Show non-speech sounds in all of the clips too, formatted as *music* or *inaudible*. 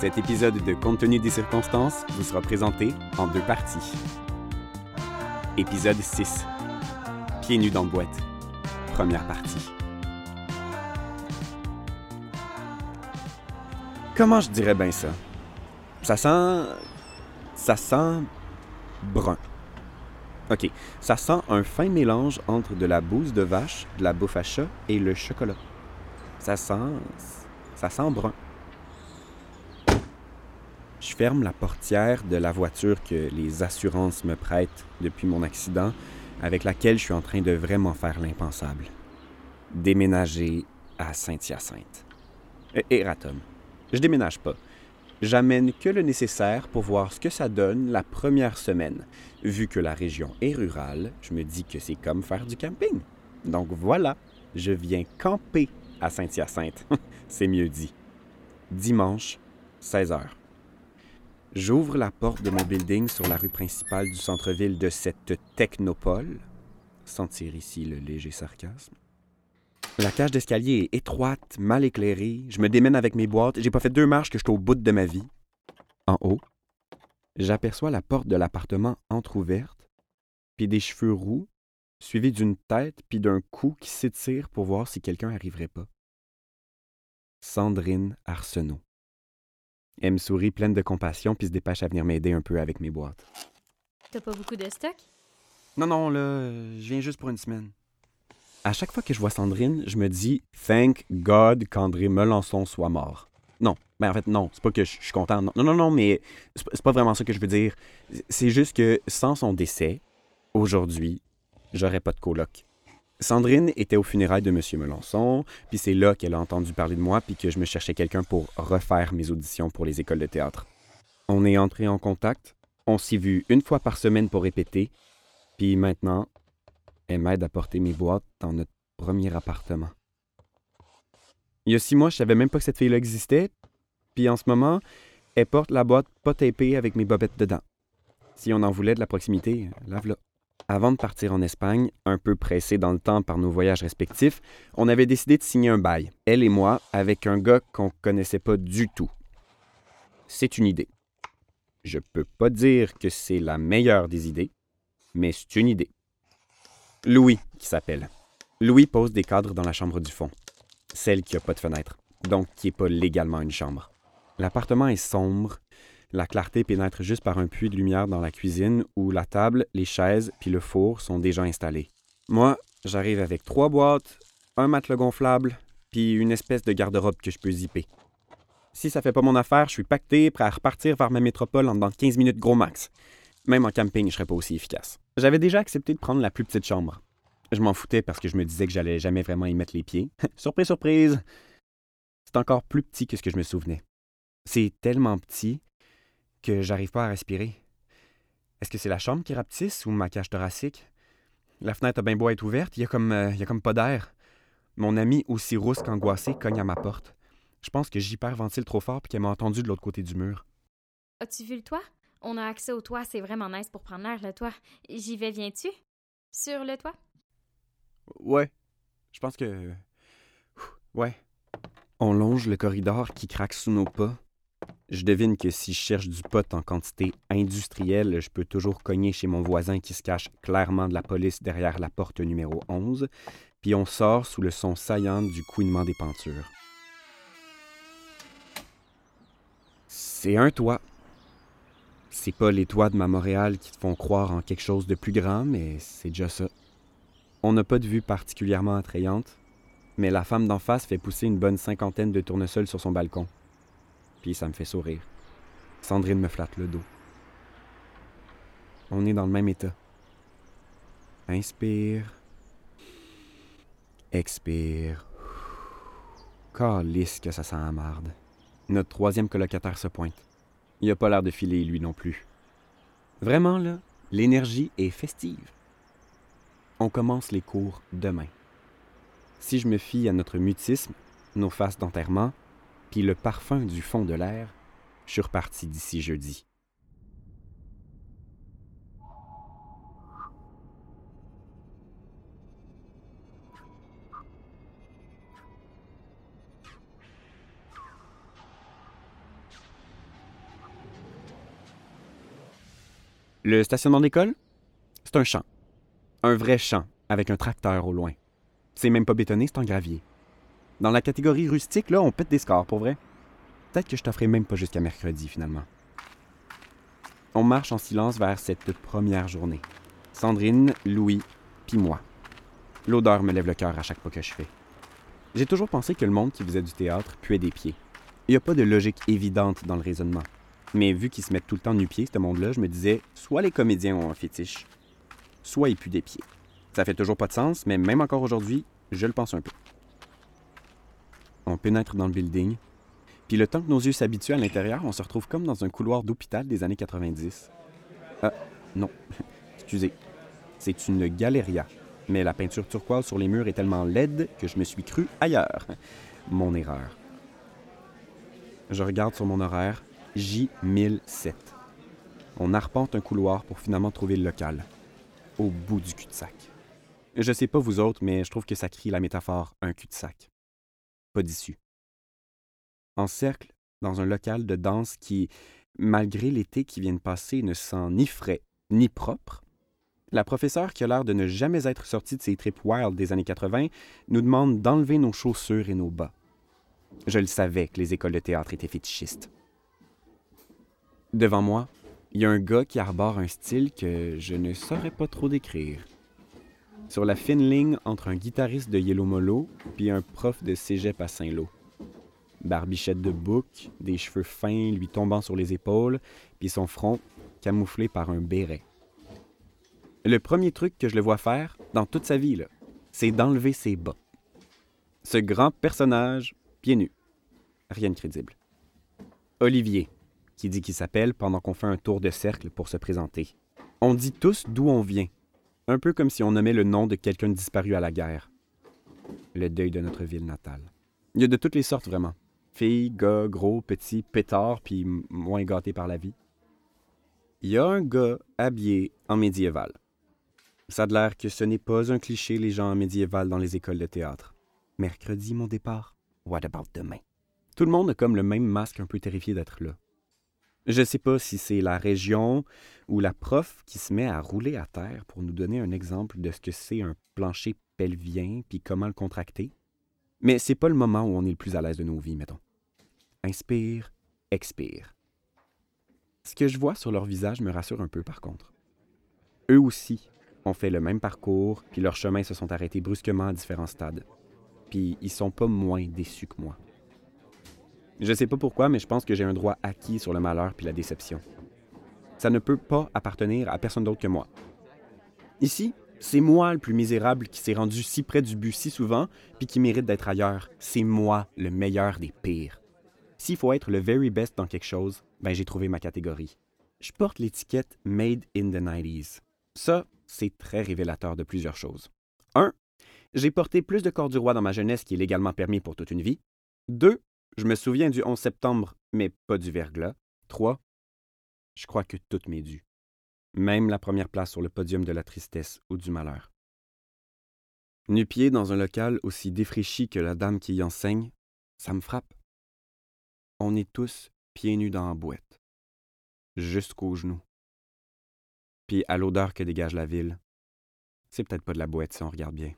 Cet épisode de Compte des circonstances vous sera présenté en deux parties. Épisode 6. Pieds nus dans boîte. Première partie. Comment je dirais bien ça? Ça sent. Ça sent. brun. Ok, ça sent un fin mélange entre de la bouse de vache, de la bouffe à chat et le chocolat. Ça sent. ça sent brun. Je ferme la portière de la voiture que les assurances me prêtent depuis mon accident, avec laquelle je suis en train de vraiment faire l'impensable. Déménager à Saint-Hyacinthe. Et Eratom. Je déménage pas. J'amène que le nécessaire pour voir ce que ça donne la première semaine. Vu que la région est rurale, je me dis que c'est comme faire du camping. Donc voilà, je viens camper à Saint-Hyacinthe. *laughs* c'est mieux dit. Dimanche, 16 h. J'ouvre la porte de mon building sur la rue principale du centre-ville de cette technopole. Sentir ici le léger sarcasme. La cage d'escalier est étroite, mal éclairée. Je me démène avec mes boîtes. J'ai pas fait deux marches que je suis au bout de ma vie. En haut, j'aperçois la porte de l'appartement entr'ouverte, puis des cheveux roux, suivis d'une tête puis d'un cou qui s'étire pour voir si quelqu'un arriverait pas. Sandrine Arsenault. Elle me sourit pleine de compassion puis se dépêche à venir m'aider un peu avec mes boîtes. T'as pas beaucoup de stock? Non, non, là, je viens juste pour une semaine. À chaque fois que je vois Sandrine, je me dis Thank God qu'André Melançon soit mort. Non, ben en fait, non, c'est pas que je suis content. Non, non, non, mais c'est pas vraiment ça que je veux dire. C'est juste que sans son décès, aujourd'hui, j'aurais pas de coloc. Sandrine était au funérailles de M. Melançon, puis c'est là qu'elle a entendu parler de moi, puis que je me cherchais quelqu'un pour refaire mes auditions pour les écoles de théâtre. On est entré en contact, on s'est vu une fois par semaine pour répéter, puis maintenant, elle m'aide à porter mes boîtes dans notre premier appartement. Il y a six mois, je savais même pas que cette fille-là existait, puis en ce moment, elle porte la boîte pas tapée avec mes bobettes dedans. Si on en voulait de la proximité, lave-la. Avant de partir en Espagne, un peu pressé dans le temps par nos voyages respectifs, on avait décidé de signer un bail, elle et moi, avec un gars qu'on connaissait pas du tout. C'est une idée. Je peux pas dire que c'est la meilleure des idées, mais c'est une idée. Louis, qui s'appelle. Louis pose des cadres dans la chambre du fond, celle qui a pas de fenêtre, donc qui est pas légalement une chambre. L'appartement est sombre, la clarté pénètre juste par un puits de lumière dans la cuisine où la table, les chaises puis le four sont déjà installés. Moi, j'arrive avec trois boîtes, un matelas gonflable, puis une espèce de garde-robe que je peux zipper. Si ça fait pas mon affaire, je suis pacté, prêt à repartir vers ma métropole en dans 15 minutes gros max. Même en camping, je serais pas aussi efficace. J'avais déjà accepté de prendre la plus petite chambre. Je m'en foutais parce que je me disais que j'allais jamais vraiment y mettre les pieds. *laughs* surprise, surprise! C'est encore plus petit que ce que je me souvenais. C'est tellement petit que j'arrive pas à respirer. Est-ce que c'est la chambre qui rapetisse ou ma cage thoracique? La fenêtre a bien beau être ouverte, il y a comme, euh, y a comme pas d'air. Mon ami, aussi rousse qu'angoissé, cogne à ma porte. Je pense que j'hyperventile trop fort puis qu'elle m'a entendu de l'autre côté du mur. As-tu vu le toit? On a accès au toit, c'est vraiment nice pour prendre l'air, le toit. J'y vais, viens-tu? Sur le toit? Ouais. Je pense que. Ouais. On longe le corridor qui craque sous nos pas, je devine que si je cherche du pot en quantité industrielle, je peux toujours cogner chez mon voisin qui se cache clairement de la police derrière la porte numéro 11, puis on sort sous le son saillant du couinement des pentures. C'est un toit. C'est pas les toits de ma Montréal qui te font croire en quelque chose de plus grand, mais c'est déjà ça. On n'a pas de vue particulièrement attrayante, mais la femme d'en face fait pousser une bonne cinquantaine de tournesols sur son balcon puis ça me fait sourire. Sandrine me flatte le dos. On est dans le même état. Inspire. Expire. Calisse que ça sent. Notre troisième colocataire se pointe. Il a pas l'air de filer, lui non plus. Vraiment, là, l'énergie est festive. On commence les cours demain. Si je me fie à notre mutisme, nos faces d'enterrement, puis le parfum du fond de l'air, je suis reparti d'ici jeudi. Le stationnement d'école, c'est un champ. Un vrai champ, avec un tracteur au loin. C'est même pas bétonné, c'est en gravier. Dans la catégorie rustique, là, on pète des scores, pour vrai. Peut-être que je t'offrais même pas jusqu'à mercredi, finalement. On marche en silence vers cette première journée. Sandrine, Louis, puis moi. L'odeur me lève le cœur à chaque pas que je fais. J'ai toujours pensé que le monde qui faisait du théâtre puait des pieds. Il n'y a pas de logique évidente dans le raisonnement. Mais vu qu'ils se mettent tout le temps nu-pieds, ce monde-là, je me disais, soit les comédiens ont un fétiche, soit ils puent des pieds. Ça fait toujours pas de sens, mais même encore aujourd'hui, je le pense un peu. On pénètre dans le building, puis le temps que nos yeux s'habituent à l'intérieur, on se retrouve comme dans un couloir d'hôpital des années 90. Ah, non, *laughs* excusez. C'est une galeria, mais la peinture turquoise sur les murs est tellement laide que je me suis cru ailleurs. *laughs* Mon erreur. Je regarde sur mon horaire, J1007. On arpente un couloir pour finalement trouver le local, au bout du cul-de-sac. Je sais pas vous autres, mais je trouve que ça crie la métaphore un cul-de-sac. Pas d'issue. En cercle, dans un local de danse qui, malgré l'été qui vient de passer, ne sent ni frais ni propre, la professeure qui a l'air de ne jamais être sortie de ses trips wild des années 80 nous demande d'enlever nos chaussures et nos bas. Je le savais que les écoles de théâtre étaient fétichistes. Devant moi, il y a un gars qui arbore un style que je ne saurais pas trop décrire. Sur la fine ligne entre un guitariste de Yellow Molo puis un prof de cégep à Saint-Lô. Barbichette de bouc, des cheveux fins lui tombant sur les épaules, puis son front camouflé par un béret. Le premier truc que je le vois faire dans toute sa vie, c'est d'enlever ses bas. Ce grand personnage, pieds nus. Rien de crédible. Olivier, qui dit qu'il s'appelle pendant qu'on fait un tour de cercle pour se présenter. On dit tous d'où on vient, un peu comme si on nommait le nom de quelqu'un disparu à la guerre. Le deuil de notre ville natale. Il y a de toutes les sortes, vraiment. Filles, gars, gros, petits, pétards, puis moins gâtés par la vie. Il y a un gars habillé en médiéval. Ça a l'air que ce n'est pas un cliché les gens en médiéval dans les écoles de théâtre. Mercredi, mon départ. What about demain? Tout le monde a comme le même masque un peu terrifié d'être là. Je sais pas si c'est la région ou la prof qui se met à rouler à terre pour nous donner un exemple de ce que c'est un plancher pelvien puis comment le contracter. Mais c'est pas le moment où on est le plus à l'aise de nos vies, mettons. Inspire, expire. Ce que je vois sur leur visage me rassure un peu par contre. Eux aussi ont fait le même parcours, puis leurs chemins se sont arrêtés brusquement à différents stades. Puis ils sont pas moins déçus que moi. Je sais pas pourquoi, mais je pense que j'ai un droit acquis sur le malheur puis la déception. Ça ne peut pas appartenir à personne d'autre que moi. Ici, c'est moi le plus misérable qui s'est rendu si près du but si souvent, puis qui mérite d'être ailleurs. C'est moi le meilleur des pires. S'il faut être le very best dans quelque chose, ben j'ai trouvé ma catégorie. Je porte l'étiquette Made in the 90s. Ça, c'est très révélateur de plusieurs choses. 1. J'ai porté plus de corps du roi dans ma jeunesse qui est légalement permis pour toute une vie. 2. Je me souviens du 11 septembre, mais pas du verglas. 3. Je crois que tout m'est dû même la première place sur le podium de la tristesse ou du malheur. Nu-pied dans un local aussi défraîchi que la dame qui y enseigne, ça me frappe. On est tous pieds nus dans la boîte, jusqu'aux genoux. Puis à l'odeur que dégage la ville, c'est peut-être pas de la boîte si on regarde bien.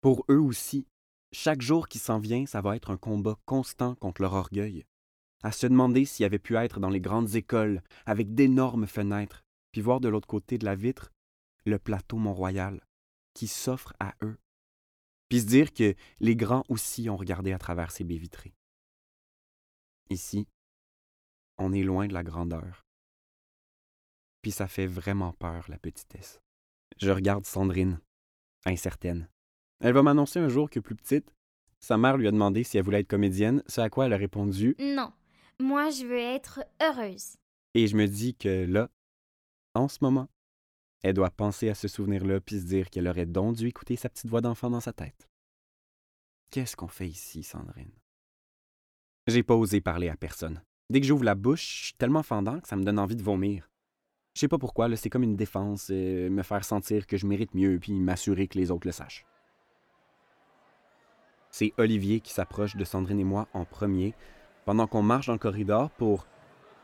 Pour eux aussi, chaque jour qui s'en vient, ça va être un combat constant contre leur orgueil, à se demander s'il avait pu être dans les grandes écoles avec d'énormes fenêtres, puis voir de l'autre côté de la vitre le plateau Mont-Royal qui s'offre à eux, puis se dire que les grands aussi ont regardé à travers ces baies vitrées. Ici, on est loin de la grandeur. Puis ça fait vraiment peur, la petitesse. Je regarde Sandrine, incertaine. Elle va m'annoncer un jour que plus petite, sa mère lui a demandé si elle voulait être comédienne, ce à quoi elle a répondu Non, moi, je veux être heureuse. Et je me dis que là, en ce moment, elle doit penser à ce souvenir-là puis se dire qu'elle aurait donc dû écouter sa petite voix d'enfant dans sa tête. Qu'est-ce qu'on fait ici, Sandrine? J'ai pas osé parler à personne. Dès que j'ouvre la bouche, je suis tellement fendant que ça me donne envie de vomir. Je sais pas pourquoi, là, c'est comme une défense, euh, me faire sentir que je mérite mieux puis m'assurer que les autres le sachent. C'est Olivier qui s'approche de Sandrine et moi en premier pendant qu'on marche dans le corridor pour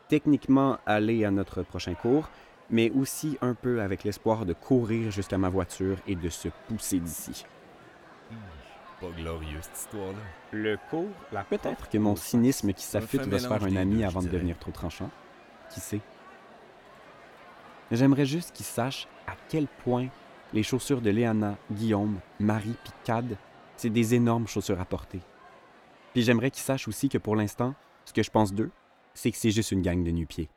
techniquement aller à notre prochain cours, mais aussi un peu avec l'espoir de courir jusqu'à ma voiture et de se pousser d'ici. Pas glorieux, cette histoire-là. Le cours, la Peut-être que mon cynisme qui s'affûte va se faire un ami deux, avant de devenir trop tranchant. Qui sait? J'aimerais juste qu'il sache à quel point les chaussures de Léana, Guillaume, Marie puis Cad, c'est des énormes chaussures à porter. Puis j'aimerais qu'il sache aussi que pour l'instant, ce que je pense d'eux, c'est que c'est juste une gang de nu-pieds.